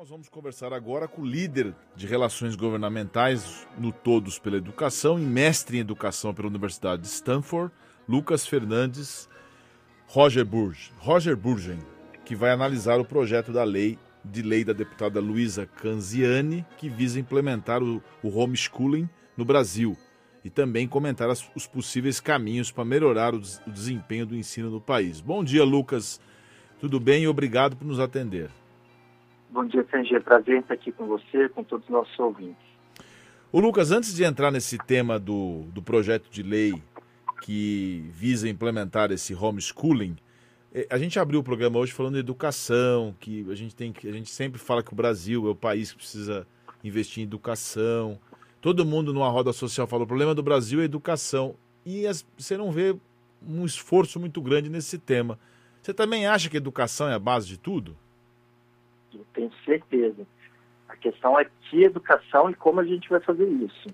nós vamos conversar agora com o líder de relações governamentais no Todos pela Educação e mestre em educação pela Universidade de Stanford, Lucas Fernandes Roger Burge, Roger Burgen, que vai analisar o projeto da lei de lei da deputada Luísa Canziani, que visa implementar o, o homeschooling no Brasil e também comentar as, os possíveis caminhos para melhorar o, o desempenho do ensino no país. Bom dia, Lucas. Tudo bem e obrigado por nos atender. Bom dia, Sanjê. Prazer estar aqui com você, com todos os nossos ouvintes. O Lucas, antes de entrar nesse tema do, do projeto de lei que visa implementar esse homeschooling, eh, a gente abriu o programa hoje falando de educação, que a gente tem que a gente sempre fala que o Brasil é o país que precisa investir em educação. Todo mundo numa roda social fala o problema do Brasil é educação e as, você não vê um esforço muito grande nesse tema. Você também acha que educação é a base de tudo? Eu tenho certeza. A questão é que educação e como a gente vai fazer isso.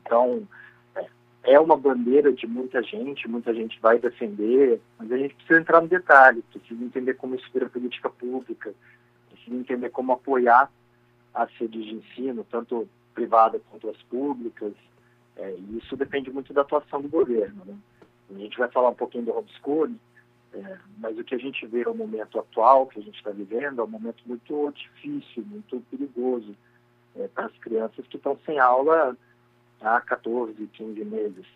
Então, é, é uma bandeira de muita gente, muita gente vai defender, mas a gente precisa entrar no detalhe, precisa entender como isso vira política pública, precisa entender como apoiar as redes de ensino, tanto privada quanto as públicas, é, e isso depende muito da atuação do governo. Né? A gente vai falar um pouquinho do homeschooling, é, mas o que a gente vê no momento atual que a gente está vivendo é um momento muito difícil, muito perigoso é, para as crianças que estão sem aula há 14, 15 meses.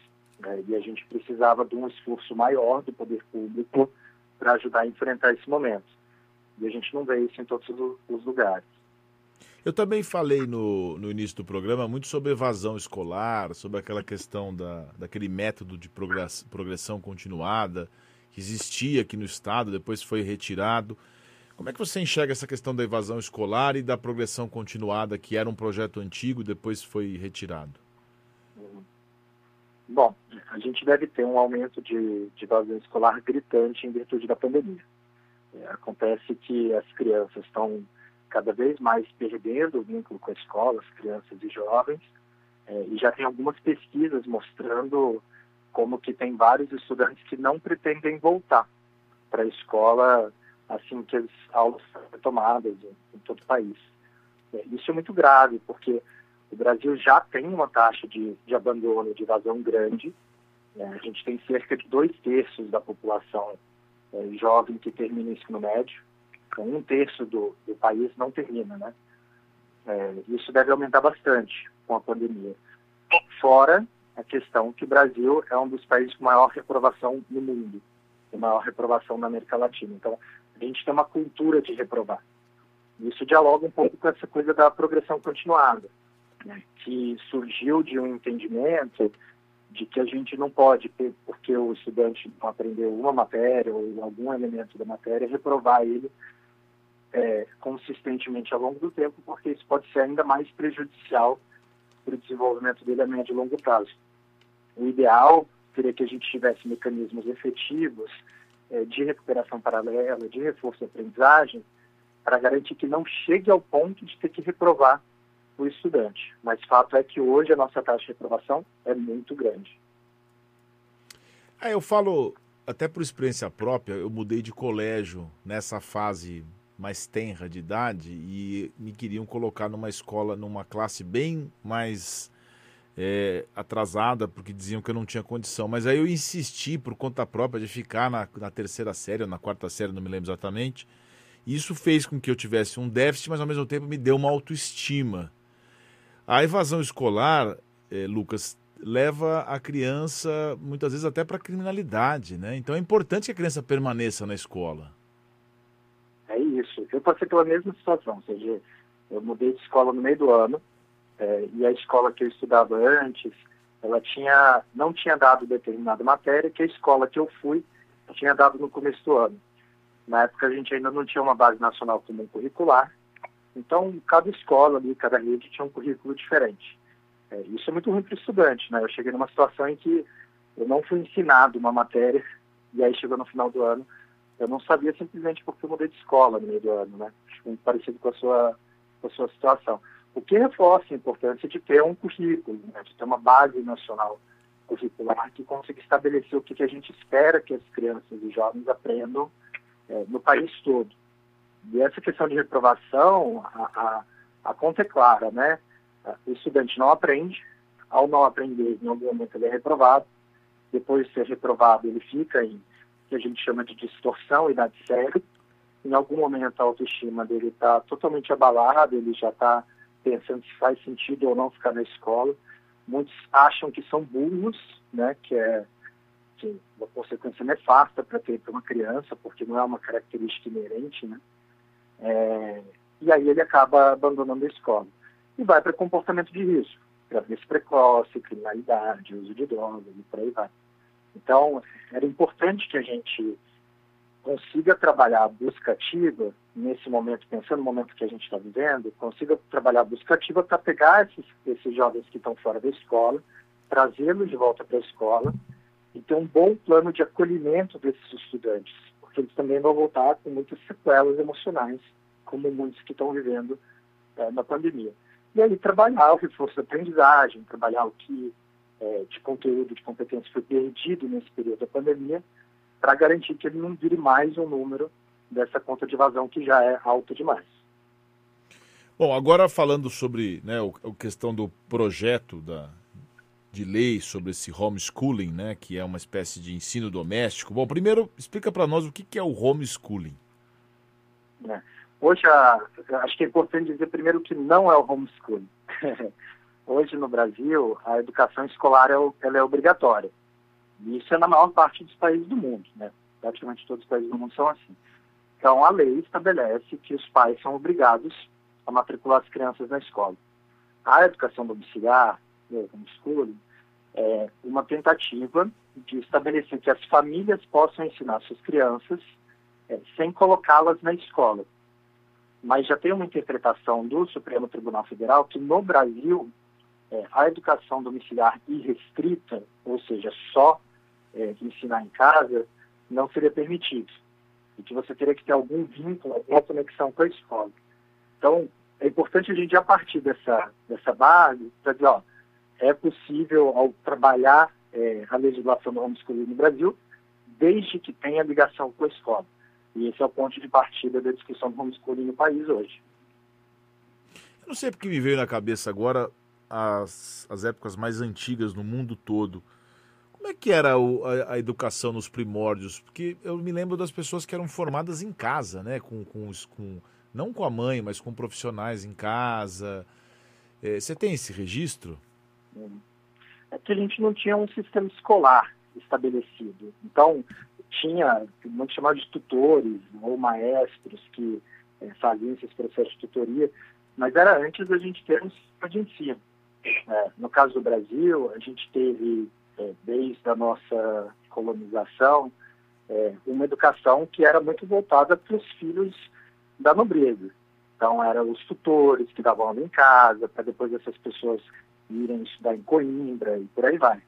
Né? E a gente precisava de um esforço maior do poder público para ajudar a enfrentar esse momento. E a gente não vê isso em todos os lugares. Eu também falei no, no início do programa muito sobre evasão escolar, sobre aquela questão da, daquele método de progressão continuada que existia aqui no estado, depois foi retirado. Como é que você enxerga essa questão da evasão escolar e da progressão continuada, que era um projeto antigo depois foi retirado? Bom, a gente deve ter um aumento de, de evasão escolar gritante em virtude da pandemia. É, acontece que as crianças estão cada vez mais perdendo o vínculo com a escola, as crianças e jovens, é, e já tem algumas pesquisas mostrando como que tem vários estudantes que não pretendem voltar para a escola assim que as aulas são retomadas em, todo o país. É, isso é muito grave, porque o Brasil já tem uma taxa de, de abandono, de evasão grande. É, a gente tem cerca de dois terços da população é, jovem que termina o ensino médio. Então, um terço do, do país não termina, né? Isso deve aumentar bastante com a pandemia. Fora a questão que o Brasil é um dos países com maior reprovação no mundo, com maior reprovação na América Latina. Então, a gente tem uma cultura de reprovar. Isso dialoga um pouco com essa coisa da progressão continuada, né, que surgiu de um entendimento de que a gente não pode, porque o estudante não aprendeu uma matéria ou algum elemento da matéria, reprovar ele é, consistentemente ao longo do tempo, porque isso pode ser ainda mais prejudicial para o desenvolvimento dele a médio e longo prazo. O ideal seria que a gente tivesse mecanismos efetivos é, de recuperação paralela, de reforço de aprendizagem, para garantir que não chegue ao ponto de ter que reprovar o estudante. Mas fato é que hoje a nossa taxa de reprovação é muito grande. É, eu falo, até por experiência própria, eu mudei de colégio nessa fase mais tenra de idade e me queriam colocar numa escola, numa classe bem mais é, atrasada, porque diziam que eu não tinha condição. Mas aí eu insisti por conta própria de ficar na, na terceira série, ou na quarta série, não me lembro exatamente. Isso fez com que eu tivesse um déficit, mas ao mesmo tempo me deu uma autoestima. A evasão escolar, é, Lucas, leva a criança muitas vezes até para criminalidade, né? Então é importante que a criança permaneça na escola. É isso. Eu passei pela mesma situação, ou seja, eu mudei de escola no meio do ano, é, e a escola que eu estudava antes, ela tinha, não tinha dado determinada matéria que a escola que eu fui tinha dado no começo do ano. Na época a gente ainda não tinha uma base nacional comum curricular, então cada escola ali, cada rede tinha um currículo diferente. É, isso é muito ruim para o estudante, né? Eu cheguei numa situação em que eu não fui ensinado uma matéria e aí chegou no final do ano, eu não sabia simplesmente porque eu mudei de escola no meio do ano, né? Muito parecido com a sua, com a sua situação. O que reforça a importância de ter um currículo, né, de ter uma base nacional curricular que consiga estabelecer o que, que a gente espera que as crianças e jovens aprendam é, no país todo. E essa questão de reprovação, a, a, a conta é clara, né? O estudante não aprende, ao não aprender, em algum momento ele é reprovado, depois de ser reprovado ele fica em que a gente chama de distorção, idade séria, em algum momento a autoestima dele está totalmente abalada, ele já está pensando se faz sentido ou não ficar na escola. Muitos acham que são burros, né, que é que uma consequência nefasta para uma criança, porque não é uma característica inerente, né? É, e aí ele acaba abandonando a escola. E vai para comportamento de risco, gravidez precoce, criminalidade, uso de drogas e por aí vai. Então, era importante que a gente consiga trabalhar a busca ativa nesse momento, pensando no momento que a gente está vivendo, consiga trabalhar a busca ativa para pegar esses, esses jovens que estão fora da escola, trazê-los de volta para a escola e ter um bom plano de acolhimento desses estudantes, porque eles também vão voltar com muitas sequelas emocionais, como muitos que estão vivendo é, na pandemia. E aí trabalhar o reforço da aprendizagem, trabalhar o que é, de conteúdo, de competência foi perdido nesse período da pandemia, para garantir que ele não vire mais um número dessa conta de vazão que já é alta demais. Bom, agora falando sobre né, a questão do projeto da, de lei sobre esse homeschooling, né, que é uma espécie de ensino doméstico. Bom, primeiro explica para nós o que, que é o homeschooling. É. Hoje, a, acho que é importante dizer primeiro que não é o homeschooling. Hoje no Brasil, a educação escolar é, ela é obrigatória. Isso é na maior parte dos países do mundo, né? Praticamente todos os países do mundo são assim. Então, a lei estabelece que os pais são obrigados a matricular as crianças na escola. A educação domiciliar, né, homeschooling, é uma tentativa de estabelecer que as famílias possam ensinar suas crianças é, sem colocá-las na escola. Mas já tem uma interpretação do Supremo Tribunal Federal que no Brasil é, a educação domiciliar irrestrita, ou seja, só é, ensinar em casa, não seria permitido. E que você teria que ter algum vínculo, alguma conexão com a escola. Então, é importante a gente, a partir dessa, dessa base, para dizer, ó, é possível, ao trabalhar é, a legislação do homeschooling no Brasil, desde que tenha ligação com a escola. E esse é o ponto de partida da discussão do homeschooling no país hoje. Eu não sei porque me veio na cabeça agora as, as épocas mais antigas no mundo todo. Como é que era o, a, a, educação nos primórdios? Porque eu me lembro das pessoas que eram formadas em casa, né? Com, com, com não com a mãe, mas com profissionais em casa. É, você tem esse registro? É que a gente não tinha um sistema escolar estabelecido. Então, tinha, muito chamado de tutores ou maestros que é, faziam esses processos de tutoria, mas era antes da gente ter um sistema de ensino. É, no caso do Brasil, a gente teve, é, desde a nossa colonização, é, uma educação que era muito voltada para os filhos da nobreza. Então, eram os tutores que davam aula em casa, para depois essas pessoas irem estudar em Coimbra e por aí vai.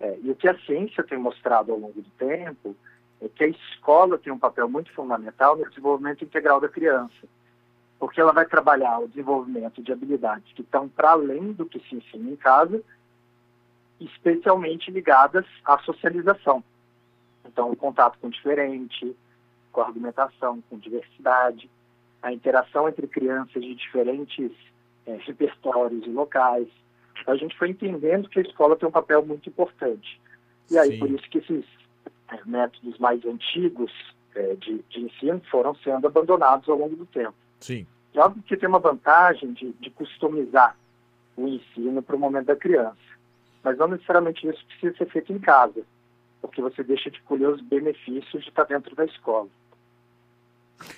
É, e o que a ciência tem mostrado ao longo do tempo é que a escola tem um papel muito fundamental no desenvolvimento integral da criança porque ela vai trabalhar o desenvolvimento de habilidades que estão para além do que se ensina em casa, especialmente ligadas à socialização. Então, o contato com o diferente, com a argumentação, com diversidade, a interação entre crianças de diferentes é, repertórios e locais. A gente foi entendendo que a escola tem um papel muito importante. E aí, Sim. por isso que esses é, métodos mais antigos é, de, de ensino foram sendo abandonados ao longo do tempo. Sim. É óbvio que tem uma vantagem de, de customizar o ensino para o momento da criança, mas não necessariamente isso precisa ser feito em casa, porque você deixa de colher os benefícios de estar dentro da escola.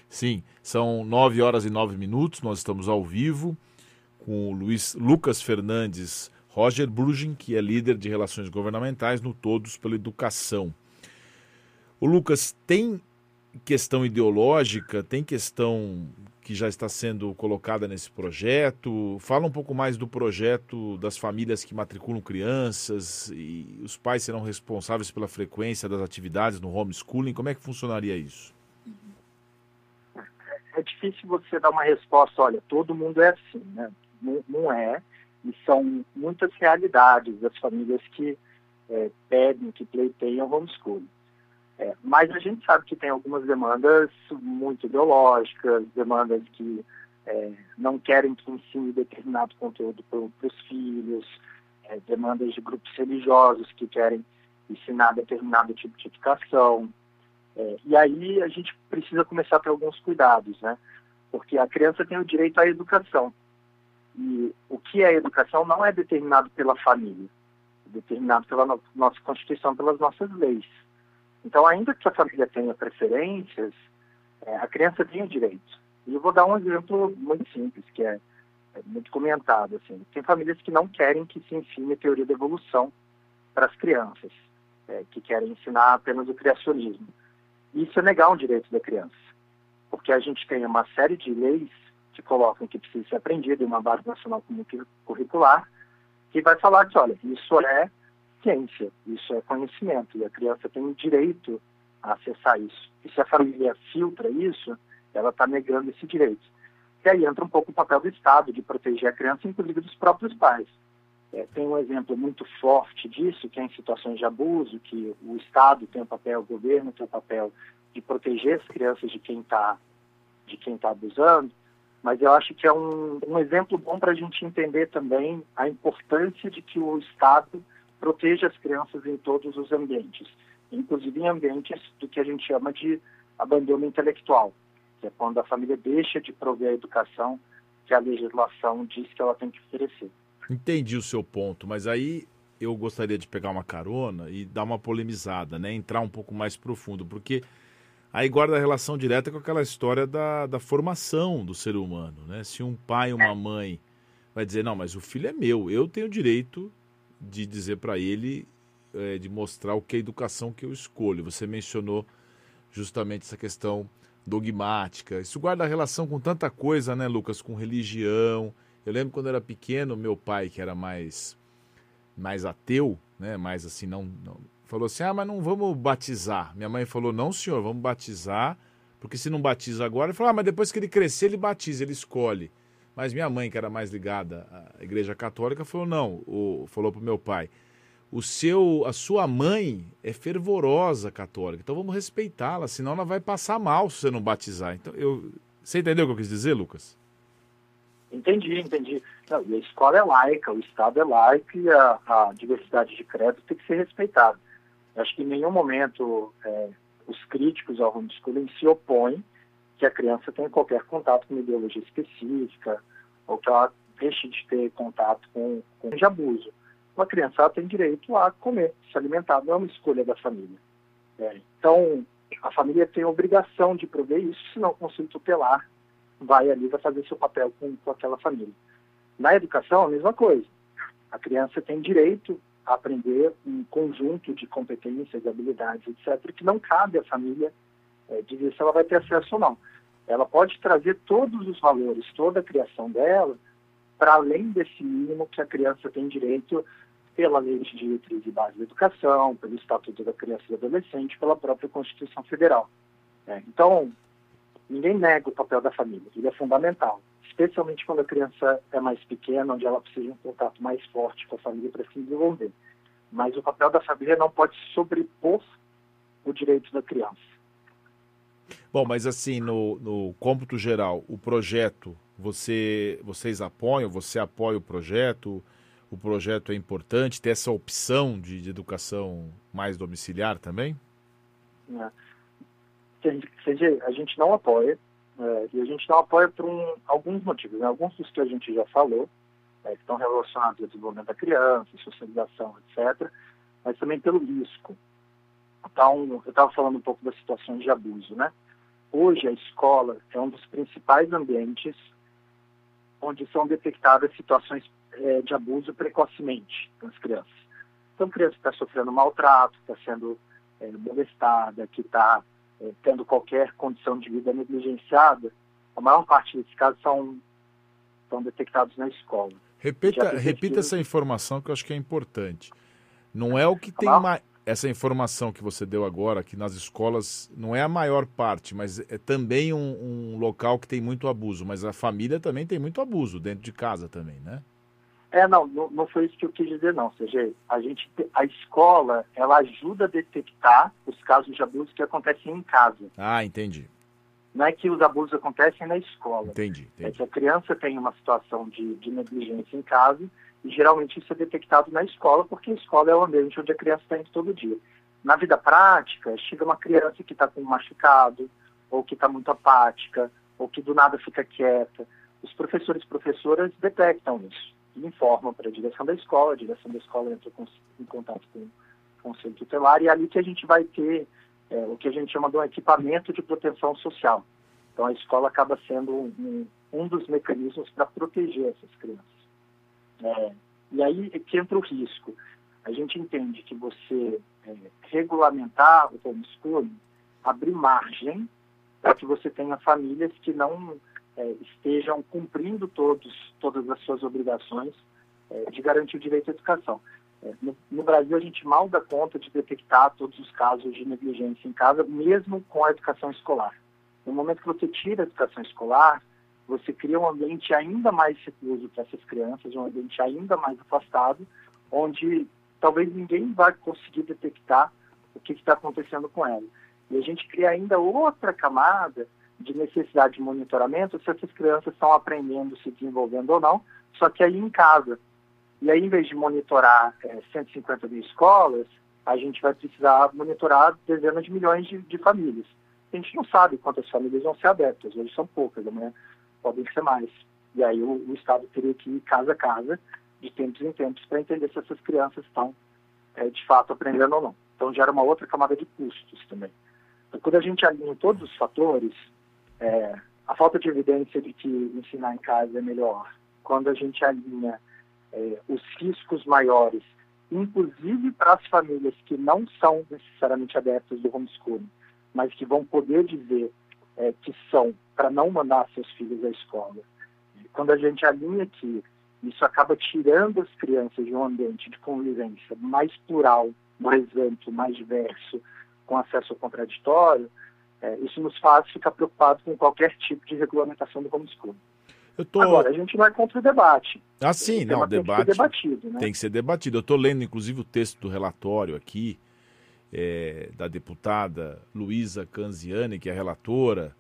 Sim, são nove horas e nove minutos, nós estamos ao vivo com o Luiz Lucas Fernandes Roger Brugin, que é líder de relações governamentais no Todos pela Educação. O Lucas, tem questão ideológica, tem questão que já está sendo colocada nesse projeto. Fala um pouco mais do projeto das famílias que matriculam crianças e os pais serão responsáveis pela frequência das atividades no homeschooling. Como é que funcionaria isso? É difícil você dar uma resposta, olha, todo mundo é assim, né? Não, não é, e são muitas realidades das famílias que é, pedem, que pleiteiam homeschooling. É, mas a gente sabe que tem algumas demandas muito ideológicas, demandas que é, não querem que ensine determinado conteúdo para os filhos, é, demandas de grupos religiosos que querem ensinar determinado tipo de educação. É, e aí a gente precisa começar ter alguns cuidados, né? Porque a criança tem o direito à educação. E o que é educação não é determinado pela família, é determinado pela no nossa Constituição, pelas nossas leis. Então, ainda que a família tenha preferências, é, a criança tem o direito. E eu vou dar um exemplo muito simples, que é, é muito comentado. Assim. Tem famílias que não querem que se ensine a teoria da evolução para as crianças, é, que querem ensinar apenas o criacionismo. Isso é negar um direito da criança, porque a gente tem uma série de leis que colocam que precisa ser aprendido em uma base nacional curricular, que vai falar que, olha, isso é ciência, isso é conhecimento, e a criança tem o direito a acessar isso. E se a família filtra isso, ela está negando esse direito. E aí entra um pouco o papel do Estado de proteger a criança, inclusive dos próprios pais. É, tem um exemplo muito forte disso, que é em situações de abuso, que o Estado tem o papel, o governo tem o papel de proteger as crianças de quem está de quem está abusando, mas eu acho que é um, um exemplo bom para a gente entender também a importância de que o Estado proteja as crianças em todos os ambientes, inclusive em ambientes do que a gente chama de abandono intelectual, que é quando a família deixa de prover a educação que a legislação diz que ela tem que oferecer. Entendi o seu ponto, mas aí eu gostaria de pegar uma carona e dar uma polemizada, né? Entrar um pouco mais profundo, porque aí guarda relação direta com aquela história da, da formação do ser humano, né? Se um pai uma mãe vai dizer, não, mas o filho é meu, eu tenho direito de dizer para ele, é, de mostrar o que é a educação que eu escolho. Você mencionou justamente essa questão dogmática. Isso guarda relação com tanta coisa, né, Lucas? Com religião, eu lembro quando eu era pequeno, meu pai, que era mais mais ateu, né, mais assim, não, não, falou assim: "Ah, mas não vamos batizar". Minha mãe falou: "Não, senhor, vamos batizar, porque se não batiza agora, ele falou: "Ah, mas depois que ele crescer, ele batiza, ele escolhe". Mas minha mãe, que era mais ligada à Igreja Católica, falou: "Não", o, falou pro meu pai: "O seu, a sua mãe é fervorosa católica, então vamos respeitá-la, senão ela vai passar mal se você não batizar". Então eu, você entendeu o que eu quis dizer, Lucas? Entendi, entendi. Não, a escola é laica, o Estado é laico e a, a diversidade de credo tem que ser respeitada. Acho que em nenhum momento é, os críticos ao homeschooling se opõem que a criança tenha qualquer contato com uma ideologia específica ou que ela deixe de ter contato com, com de abuso. Uma criança tem direito a comer, se alimentar, não é uma escolha da família. É, então, a família tem a obrigação de prover isso, senão o conselho tutelar vai ali, vai fazer seu papel com, com aquela família. Na educação, a mesma coisa. A criança tem direito a aprender um conjunto de competências, habilidades, etc., que não cabe à família é, dizer se ela vai ter acesso ou não. Ela pode trazer todos os valores, toda a criação dela, para além desse mínimo que a criança tem direito pela Lei de Diretriz e Base da Educação, pelo Estatuto da Criança e do Adolescente, pela própria Constituição Federal. É, então, Ninguém nega o papel da família, ele é fundamental, especialmente quando a criança é mais pequena, onde ela precisa de um contato mais forte com a família para se desenvolver. Mas o papel da família não pode sobrepor o direito da criança. Bom, mas assim, no, no cômputo geral, o projeto, você, vocês apoiam, você apoia o projeto, o projeto é importante, ter essa opção de, de educação mais domiciliar também? É que a gente, a gente não apoia, é, e a gente não apoia por um, alguns motivos, né? alguns dos que a gente já falou, é, que estão relacionados ao desenvolvimento da criança, socialização, etc., mas também pelo risco. Então, eu estava falando um pouco das situações de abuso, né? Hoje, a escola é um dos principais ambientes onde são detectadas situações é, de abuso precocemente nas crianças. Então, criança está sofrendo maltrato, está sendo é, molestada, que está é, tendo qualquer condição de vida negligenciada, a maior parte desses casos são, são detectados na escola. Repita, repita essa informação que eu acho que é importante. Não é o que tem mais. Essa informação que você deu agora, que nas escolas não é a maior parte, mas é também um, um local que tem muito abuso. Mas a família também tem muito abuso dentro de casa também, né? É, não, não, não, foi isso que eu quis dizer, não. Ou seja, a, gente, a escola, ela ajuda a detectar os casos de abuso que acontecem em casa. Ah, entendi. Não é que os abusos acontecem na escola. Entendi. entendi. É que a criança tem uma situação de, de negligência em casa e geralmente isso é detectado na escola, porque a escola é o ambiente onde a criança está indo todo dia. Na vida prática, chega uma criança que está com machucado, ou que está muito apática, ou que do nada fica quieta. Os professores e professoras detectam isso e informam para a direção da escola, a direção da escola entra em contato com o conselho tutelar e é ali que a gente vai ter é, o que a gente chama de um equipamento de proteção social. Então a escola acaba sendo um, um dos mecanismos para proteger essas crianças. É, e aí que entra o risco. A gente entende que você é, regulamentar o homeschooling, abrir margem para que você tenha famílias que não é, estejam cumprindo todos, todas as suas obrigações é, de garantir o direito à educação. É, no, no, Brasil, a gente mal dá conta de detectar todos os casos de negligência em casa, mesmo com a educação escolar. No momento que você tira a educação escolar, você cria um ambiente ainda mais recluso para essas crianças, um ambiente ainda mais afastado, onde talvez ninguém vai conseguir detectar o que está acontecendo com ela. E a gente cria ainda outra camada de necessidade de monitoramento se essas crianças estão aprendendo, se desenvolvendo ou não, só que aí em casa. E aí, em vez de monitorar é, 150 mil escolas, a gente vai precisar monitorar dezenas de milhões de, de, famílias. A gente não sabe quantas famílias vão ser abertas, hoje são poucas, amanhã podem ser mais. E aí o, o Estado teria que ir casa a casa, de tempos em tempos, para entender se essas crianças estão é, de fato aprendendo ou não. Então gera uma outra camada de custos também. Então, quando a gente alinha todos os fatores, é, a falta de evidência de que ensinar em casa é melhor, quando a gente alinha é, os riscos maiores, inclusive para as famílias que não são necessariamente adeptas do homeschooling, mas que vão poder dizer é, que são para não mandar seus filhos à escola. Quando a gente alinha que isso acaba tirando as crianças de um ambiente de convivência mais plural, mais amplo, mais diverso, com acesso ao contraditório, é, isso nos faz ficar preocupados com qualquer tipo de regulamentação do homeschooling. Tô... Agora, a gente vai contra o debate. Ah, sim, não, o debate tem que ser debatido. Né? Tem que ser debatido. Eu estou lendo, inclusive, o texto do relatório aqui, é, da deputada Luísa Canziani, que é relatora,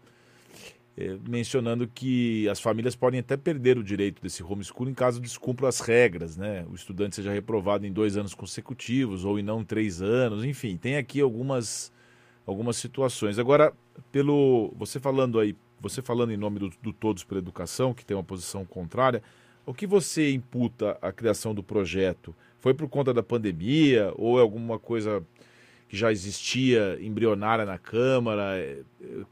é, mencionando que as famílias podem até perder o direito desse homeschooling caso descumpram as regras, né? O estudante seja reprovado em dois anos consecutivos ou em não três anos, enfim, tem aqui algumas, algumas situações. Agora, pelo você falando aí, você falando em nome do, do Todos pela Educação, que tem uma posição contrária, o que você imputa a criação do projeto? Foi por conta da pandemia ou é alguma coisa que já existia embrionária na Câmara? É,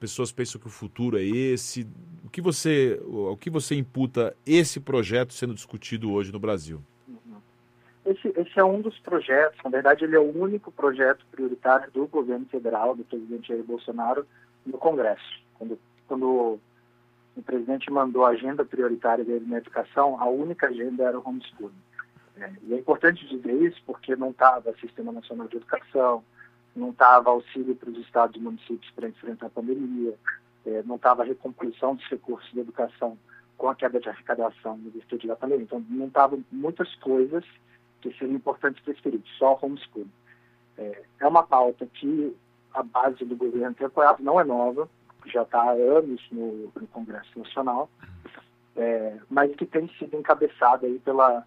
pessoas pensam que o futuro é esse. O que você, o que você imputa esse projeto sendo discutido hoje no Brasil? Esse, esse, é um dos projetos, na verdade, ele é o único projeto prioritário do governo federal, do presidente Jair Bolsonaro, no Congresso. Quando, quando o presidente mandou a agenda prioritária dele na educação, a única agenda era o homeschooling. É, e é importante dizer isso porque não estava Sistema Nacional de Educação, não estava auxílio para os estados e municípios para enfrentar a pandemia, é, não estava recomposição dos recursos de educação com a queda de arrecadação no virtude da pandemia. Então, não estavam muitas coisas que seriam importantes para esse período, só homeschooling. É, é uma pauta que a base do governo tem apoiado, não é nova, já está há anos no, no Congresso Nacional, é, mas que tem sido encabeçada aí pela,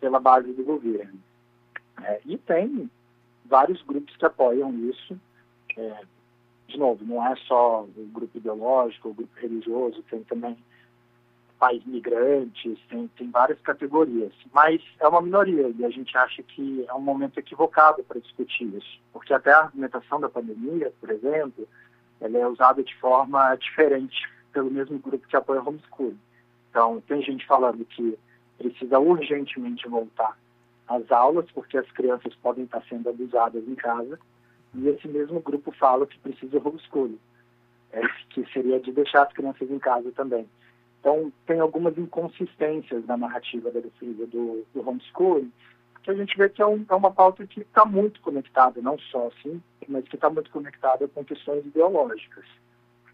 pela base do governo. É, e tem vários grupos que apoiam isso. É, de novo, não é só o grupo ideológico, o grupo religioso, tem também pais migrantes, tem, tem várias categorias, mas é uma minoria e a gente acha que é um momento equivocado para discutir isso, porque até a argumentação da pandemia, por exemplo, ela é usada de forma diferente pelo mesmo grupo que apoia homeschooling. Então, tem gente falando que precisa urgentemente voltar as aulas, porque as crianças podem estar sendo abusadas em casa, e esse mesmo grupo fala que precisa homeschooling, é, que seria de deixar as crianças em casa também. Então, tem algumas inconsistências na narrativa da defesa do, do homeschooling, que a gente vê que é, um, é uma pauta que está muito conectada, não só assim, mas que está muito conectada com questões ideológicas.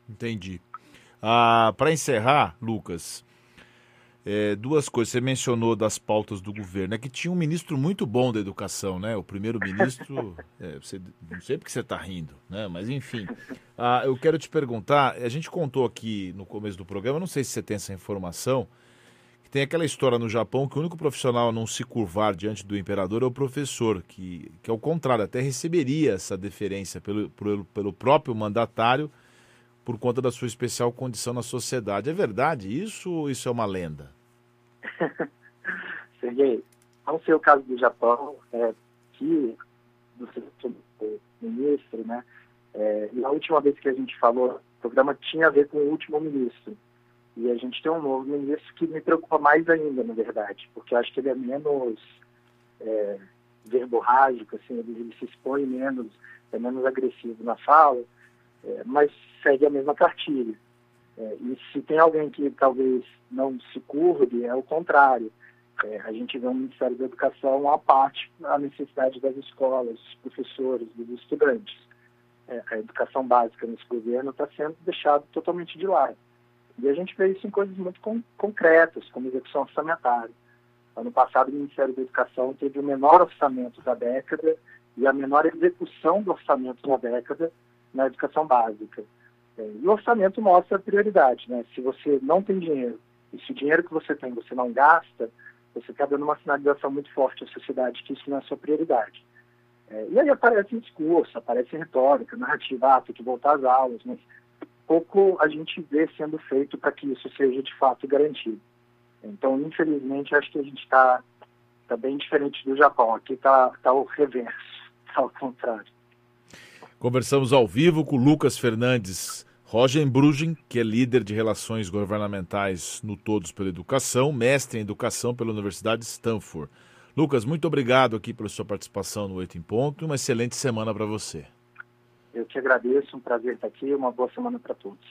Entendi. Ah, Para encerrar, Lucas, É, duas coisas, você mencionou das pautas do governo, é que tinha um ministro muito bom da educação, né? O primeiro-ministro, é, você, não sei porque você está rindo, né? Mas enfim, ah, eu quero te perguntar, a gente contou aqui no começo do programa, não sei se você tem essa informação, que tem aquela história no Japão que o único profissional a não se curvar diante do imperador é o professor, que, que ao contrário, até receberia essa deferência pelo, pelo, pelo próprio mandatário, por conta da sua especial condição na sociedade. É verdade isso ou isso é uma lenda? Sergei, não sei o caso do Japão, é, que do ministro, né? É, e a última vez que a gente falou, o programa tinha a ver com o último ministro. E a gente tem um novo ministro que me preocupa mais ainda, na verdade, porque eu acho que ele é menos é, verborrágico, assim, ele, ele, se expõe menos, é menos agressivo na fala, é, mas segue a mesma cartilha. É, e se tem alguém que talvez não se curve, é o contrário. É, a gente vê o Ministério da Educação à parte a necessidade das escolas, dos professores, dos estudantes. É, a educação básica nesse governo está sendo deixada totalmente de lado. E a gente vê isso em coisas muito con concretas, como execução orçamentária. Ano passado, o Ministério da Educação teve o menor orçamento da década e a menor execução do orçamento da década na educação básica. É, e o orçamento mostra a prioridade, né? Se você não tem dinheiro e se o dinheiro que você tem você não gasta, você está dando uma sinalização muito forte à sociedade que isso não é sua prioridade. É, e aí aparece discurso, aparece retórica, narrativa, ah, tem que voltar às aulas, mas pouco a gente vê sendo feito para que isso seja de fato garantido. Então, infelizmente, acho que a gente está tá bem diferente do Japão. Aqui está tá o reverso, está ao contrário. Conversamos ao vivo com Lucas Fernandes Rogenbruggen, que é líder de relações governamentais no Todos pela Educação, mestre em educação pela Universidade de Stanford. Lucas, muito obrigado aqui pela sua participação no Oito em Ponto e uma excelente semana para você. Eu te agradeço, um prazer estar aqui, uma boa semana para todos.